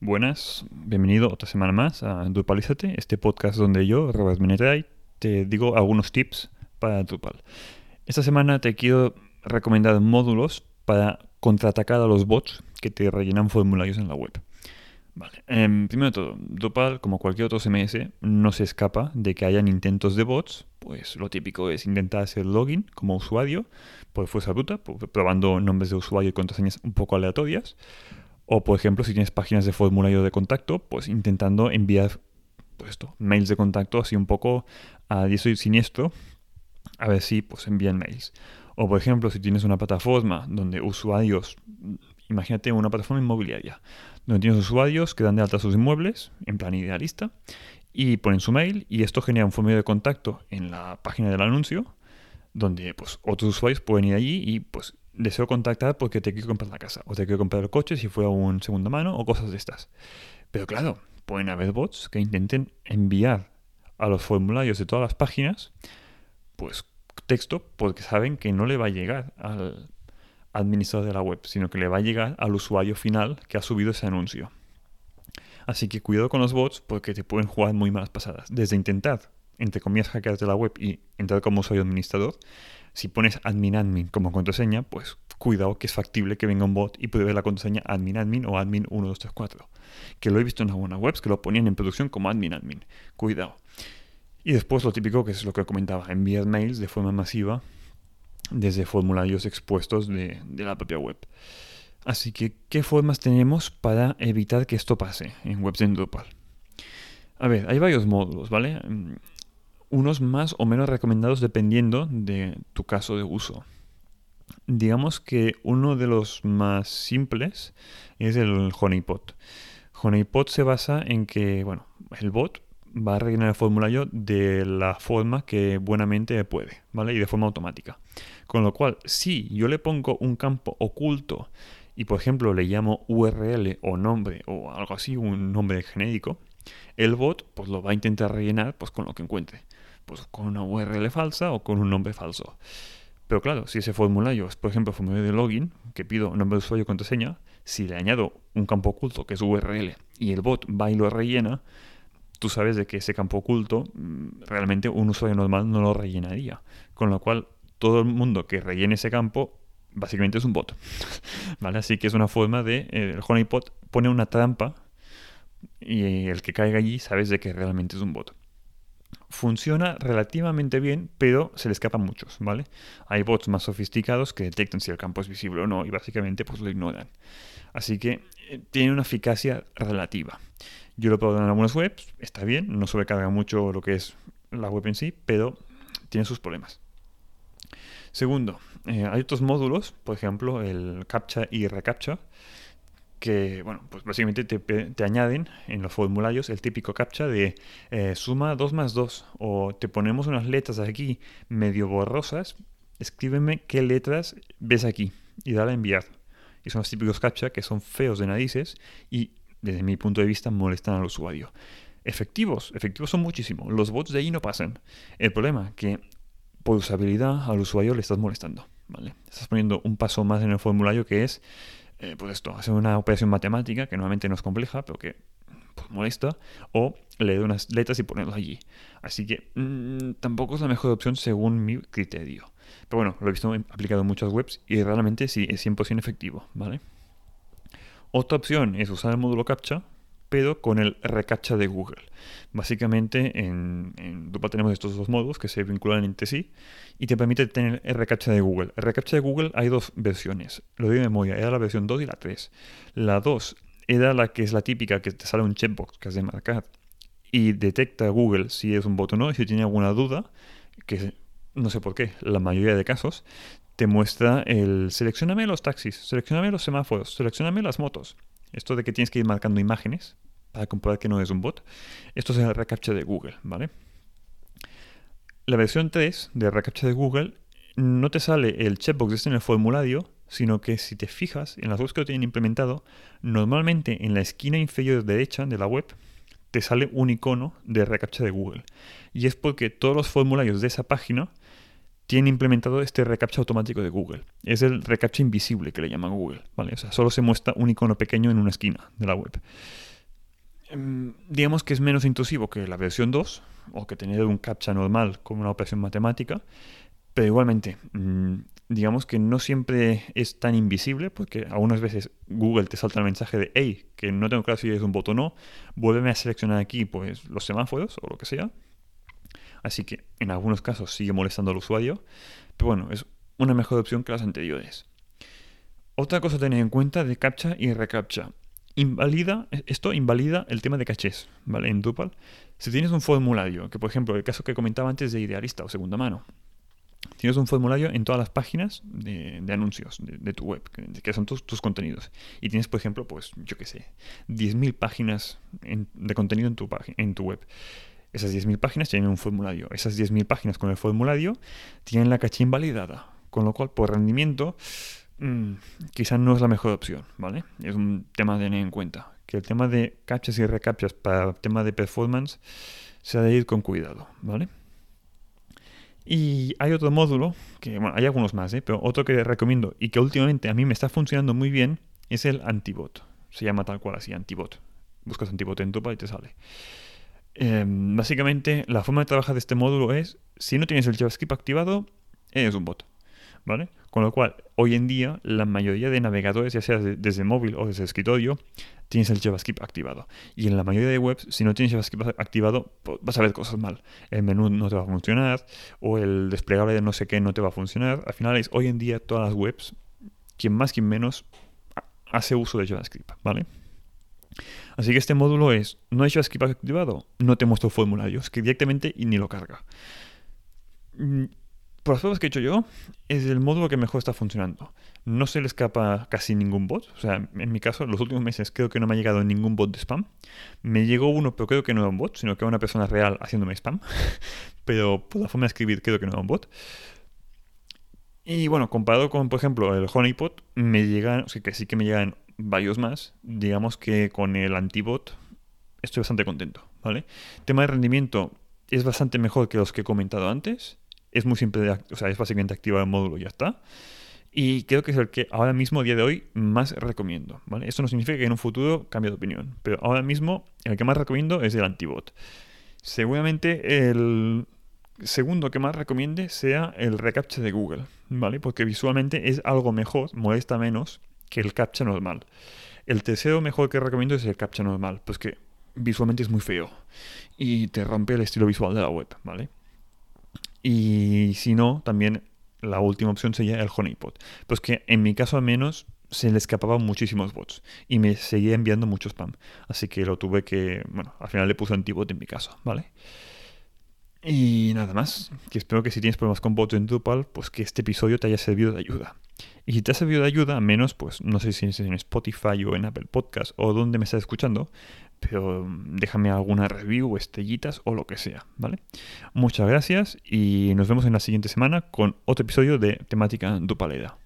Buenas, bienvenido otra semana más a Drupalízate, este podcast donde yo, Robert Menetray, te digo algunos tips para Drupal. Esta semana te quiero recomendar módulos para contraatacar a los bots que te rellenan formularios en la web. Vale. Em, primero de todo, Drupal, como cualquier otro CMS, no se escapa de que hayan intentos de bots. Pues lo típico es intentar hacer login como usuario por fuerza bruta, probando nombres de usuario y contraseñas un poco aleatorias. O, por ejemplo, si tienes páginas de formulario de contacto, pues intentando enviar pues esto, mails de contacto así un poco a diestro y siniestro, a ver si pues envían mails. O, por ejemplo, si tienes una plataforma donde usuarios, imagínate una plataforma inmobiliaria, donde tienes usuarios que dan de alta sus inmuebles, en plan idealista, y ponen su mail, y esto genera un formulario de contacto en la página del anuncio, donde pues otros usuarios pueden ir allí y pues deseo contactar porque te quiero comprar la casa o te quiero comprar el coche si fuera un segunda mano o cosas de estas. Pero claro, pueden haber bots que intenten enviar a los formularios de todas las páginas pues texto porque saben que no le va a llegar al administrador de la web, sino que le va a llegar al usuario final que ha subido ese anuncio. Así que cuidado con los bots porque te pueden jugar muy malas pasadas. Desde intentar, entre comillas, hackearte la web y entrar como usuario administrador, si pones admin admin como contraseña, pues cuidado que es factible que venga un bot y puede ver la contraseña admin admin o admin 1234. Que lo he visto en algunas webs que lo ponían en producción como admin admin. Cuidado. Y después lo típico, que es lo que comentaba, enviar mails de forma masiva desde formularios expuestos de, la propia web. Así que, ¿qué formas tenemos para evitar que esto pase en webs en Drupal? A ver, hay varios módulos, ¿vale? Unos más o menos recomendados dependiendo de tu caso de uso. Digamos que uno de los más simples es el Honeypot. Honeypot se basa en que, bueno, el bot va a rellenar el formulario de la forma que buenamente puede, ¿vale? Y de forma automática. Con lo cual, si yo le pongo un campo oculto y, por ejemplo, le llamo URL o nombre o algo así, un nombre genérico, el bot pues lo va a intentar rellenar pues con lo que encuentre pues con una URL falsa o con un nombre falso. Pero claro, si ese formulario es, por ejemplo, formulario de login, que pido nombre de usuario y contraseña, si le añado un campo oculto que es URL y el bot va y lo rellena, tú sabes de que ese campo oculto mm, realmente un usuario normal no lo rellenaría. Con lo cual, todo el mundo que rellene ese campo básicamente es un bot. ¿Vale? Así que es una forma de. Eh, el honeypot pone una trampa y el que caiga allí sabes de que realmente es un bot funciona relativamente bien, pero se le escapan muchos, ¿vale? Hay bots más sofisticados que detectan si el campo es visible o no y básicamente pues lo ignoran. Así que eh, tiene una eficacia relativa. Yo lo probado en algunas webs, está bien, no sobrecarga mucho lo que es la web en sí, pero tiene sus problemas. Segundo, eh, hay otros módulos, por ejemplo el CAPTCHA y ReCAPTCHA, que, bueno, pues básicamente te, añaden en los formularios el típico captcha de eh, suma 2 más 2 o te ponemos unas letras aquí medio borrosas, escríbeme qué letras ves aquí y dale a enviar. Y son los típicos captcha que son feos de narices y desde mi punto de vista molestan al usuario. Efectivos, efectivos son muchísimo. Los bots de ahí no pasan. El problema que por usabilidad al usuario le estás molestando. Estás poniendo un paso más en el formulario que es eh, pues esto, hacer una operación matemática que normalmente no es compleja, pero que pues, molesta, o leer unas letras y ponerlas allí. Así que mm, tampoco es la mejor opción según mi criterio. Pero bueno, lo he visto aplicado en muchas webs y realmente sí es 100% efectivo, ¿vale? Otra opción es usar el módulo CAPTCHA, pero con el reCAPTCHA de Google. Básicamente en, en Drupal tenemos estos dos módulos que se vinculan entre sí y te permite tener el reCAPTCHA de Google. El reCAPTCHA de Google hay dos versiones, lo digo de memoria, era la versión 2 y la 3. La 2 era la que es la típica, que te sale un checkbox que has de marcar y detecta Google si es un bot o no y si tiene alguna duda, que no sé por qué, la mayoría de casos, te muestra el seleccioname los taxis, seleccioname los semáforos, seleccioname las motos. Esto de que tienes que ir marcando imágenes para comprobar que no es un bot. Esto es el reCAPTCHA de Google, ¿vale? La versión 3 de reCAPTCHA de Google no te sale el checkbox este en el formulario, sino que si te fijas en las webs que lo tienen implementado, normalmente en la esquina inferior derecha de la web te sale un icono de reCAPTCHA de Google. Y es porque todos los formularios de esa página tiene implementado este reCAPTCHA automático de Google. Es el reCAPTCHA invisible que le llama Google, ¿vale? O sea, solo se muestra un icono pequeño en una esquina de la web. Em, digamos que es menos intrusivo que la versión 2 o que tener un captcha normal como una operación matemática, pero igualmente, mm, digamos que no siempre es tan invisible, porque algunas veces Google te salta el mensaje de, hey, que no tengo claro si es un bot o no, vuélveme a seleccionar aquí pues los semáforos o lo que sea. Así que en algunos casos sigue molestando al usuario, pero bueno, es una mejor opción que las anteriores. Otra cosa a tener en cuenta de captcha y recaptcha. Invalida, esto invalida el tema de cachés, ¿vale? En Drupal. Si tienes un formulario, que por ejemplo, el caso que comentaba antes de idealista o segunda mano, tienes un formulario en todas las páginas de, anuncios de, tu web, que, son tus, tus, contenidos. Y tienes, por ejemplo, pues, yo qué sé, 10.000 páginas de contenido en tu, en tu web. Esas 10.000 páginas tienen un formulario. Esas 10.000 páginas con el formulario tienen la caché invalidada. Con lo cual, por rendimiento, mmm, quizás no es la mejor opción, ¿vale? Es un tema de tener en cuenta. Que el tema de captchas y recaptchas para el tema de performance se ha de ir con cuidado, ¿vale? Y hay otro módulo, que bueno, hay algunos más, ¿eh? pero otro que recomiendo y que últimamente a mí me está funcionando muy bien es el Antibot. Se llama tal cual así, Antibot. Buscas Antibot en Tupa y te sale. Em, básicamente, la forma de trabajar de este módulo es, si no tienes el JavaScript activado, eres un bot. ¿Vale? Con lo cual, hoy en día, la mayoría de navegadores, ya sea desde móvil o desde escritorio, tienes el JavaScript activado. Y en la mayoría de webs, si no tienes JavaScript activado, pues, vas a ver cosas mal. El menú no te va a funcionar, o el desplegable de no sé qué no te va a funcionar. Al final, es hoy en día todas las webs, quien más, quien menos, hace uso de JavaScript, ¿vale? Así que este módulo es, no hay JavaScript activado, no te muestro formularios, que directamente y ni lo carga. Por las pruebas que he hecho yo, es el módulo que mejor está funcionando. No se le escapa casi ningún bot. O sea, en mi caso, en los últimos meses creo que no me ha llegado ningún bot de spam. Me llegó uno, pero creo que no era un bot, sino que era una persona real haciéndome spam. pero por la forma de escribir creo que no era un bot. Y bueno, comparado con, por ejemplo, el Honeypot, me llegan, o sea, que sí que me llegan varios más. Digamos que con el antibot estoy bastante contento, ¿vale? Tema de rendimiento es bastante mejor que los que he comentado antes es muy simple, o sea, es básicamente activar el módulo y ya está. Y creo que es el que ahora mismo, día de hoy, más recomiendo. ¿vale? Esto no significa que en un futuro cambie de opinión, pero ahora mismo el que más recomiendo es el antibot. Seguramente el segundo que más recomiende sea el recaptcha de Google, ¿vale? Porque visualmente es algo mejor, molesta menos que el captcha normal. El tercero mejor que recomiendo es el captcha normal, pues que visualmente es muy feo y te rompe el estilo visual de la web, ¿vale? Y si no, también la última opción sería el honeypot. Pues que en mi caso al menos se le escapaban muchísimos bots y me seguía enviando mucho spam. Así que lo tuve que, bueno, al final le puse antibot en mi caso, ¿vale? Y nada más, que espero que si tienes problemas con bots en Drupal, pues que este episodio te haya servido de ayuda. Y si te ha servido de ayuda, menos, pues no sé si es en Spotify o en Apple Podcast o donde me estás escuchando, pero déjame alguna review, estrellitas o lo que sea, ¿vale? Muchas gracias y nos vemos en la siguiente semana con otro episodio de temática Dupaleda.